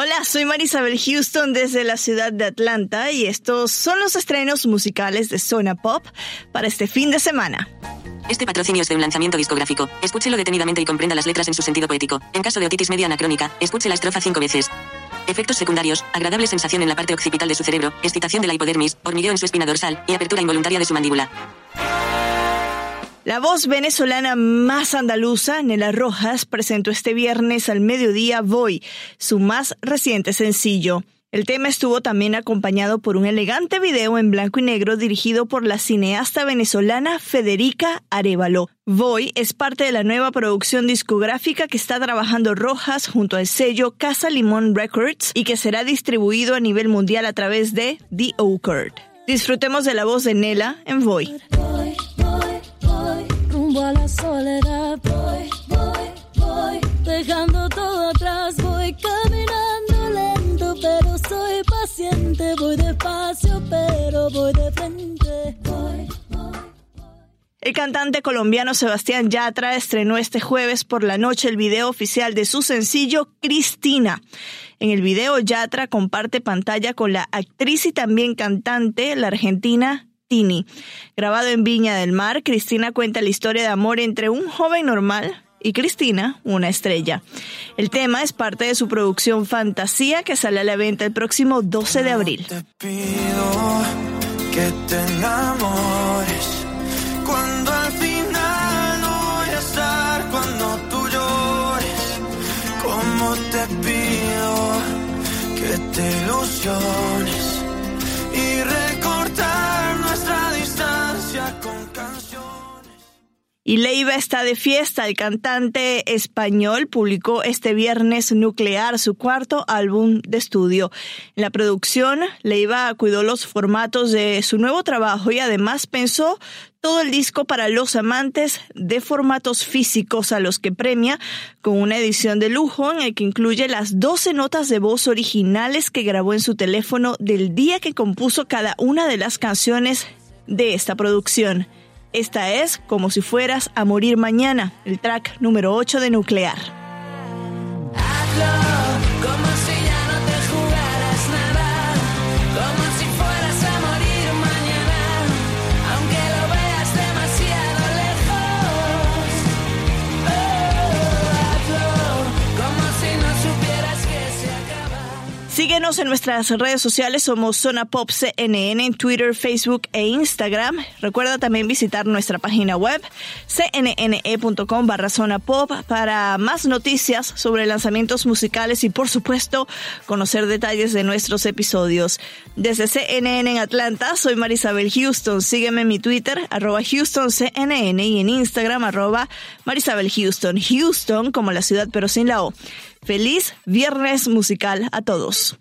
Hola, soy Marisabel Houston desde la ciudad de Atlanta y estos son los estrenos musicales de Zona Pop para este fin de semana. Este patrocinio es de un lanzamiento discográfico. Escúchelo detenidamente y comprenda las letras en su sentido poético. En caso de otitis media anacrónica, escuche la estrofa cinco veces. Efectos secundarios, agradable sensación en la parte occipital de su cerebro, excitación de la hipodermis, hormigueo en su espina dorsal y apertura involuntaria de su mandíbula. La voz venezolana más andaluza, Nela Rojas, presentó este viernes al mediodía Voy, su más reciente sencillo. El tema estuvo también acompañado por un elegante video en blanco y negro dirigido por la cineasta venezolana Federica Arevalo. Voy es parte de la nueva producción discográfica que está trabajando Rojas junto al sello Casa Limón Records y que será distribuido a nivel mundial a través de The Occurred. Disfrutemos de la voz de Nela en Voy. Soledad. Voy, voy, voy, dejando todo atrás. Voy caminando lento, pero soy paciente. Voy despacio, pero voy de frente. El cantante colombiano Sebastián Yatra estrenó este jueves por la noche el video oficial de su sencillo Cristina. En el video Yatra comparte pantalla con la actriz y también cantante, la argentina Grabado en Viña del Mar, Cristina cuenta la historia de amor entre un joven normal y Cristina, una estrella. El tema es parte de su producción Fantasía que sale a la venta el próximo 12 de abril. Te pido que te enamores cuando al final voy a estar cuando tú llores. Te pido que te ilusiones Y Leiva está de fiesta. El cantante español publicó este viernes Nuclear, su cuarto álbum de estudio. En la producción, Leiva cuidó los formatos de su nuevo trabajo y además pensó todo el disco para los amantes de formatos físicos a los que premia con una edición de lujo en el que incluye las 12 notas de voz originales que grabó en su teléfono del día que compuso cada una de las canciones de esta producción. Esta es Como si fueras a morir mañana, el track número 8 de Nuclear. Síguenos en nuestras redes sociales, somos Zona Pop CNN en Twitter, Facebook e Instagram. Recuerda también visitar nuestra página web cnne.com barra Zona Pop para más noticias sobre lanzamientos musicales y por supuesto conocer detalles de nuestros episodios. Desde CNN en Atlanta, soy Marisabel Houston. Sígueme en mi Twitter, arroba HoustonCNN y en Instagram, arroba Marisabel Houston. Houston como la ciudad pero sin la O. Feliz viernes musical a todos.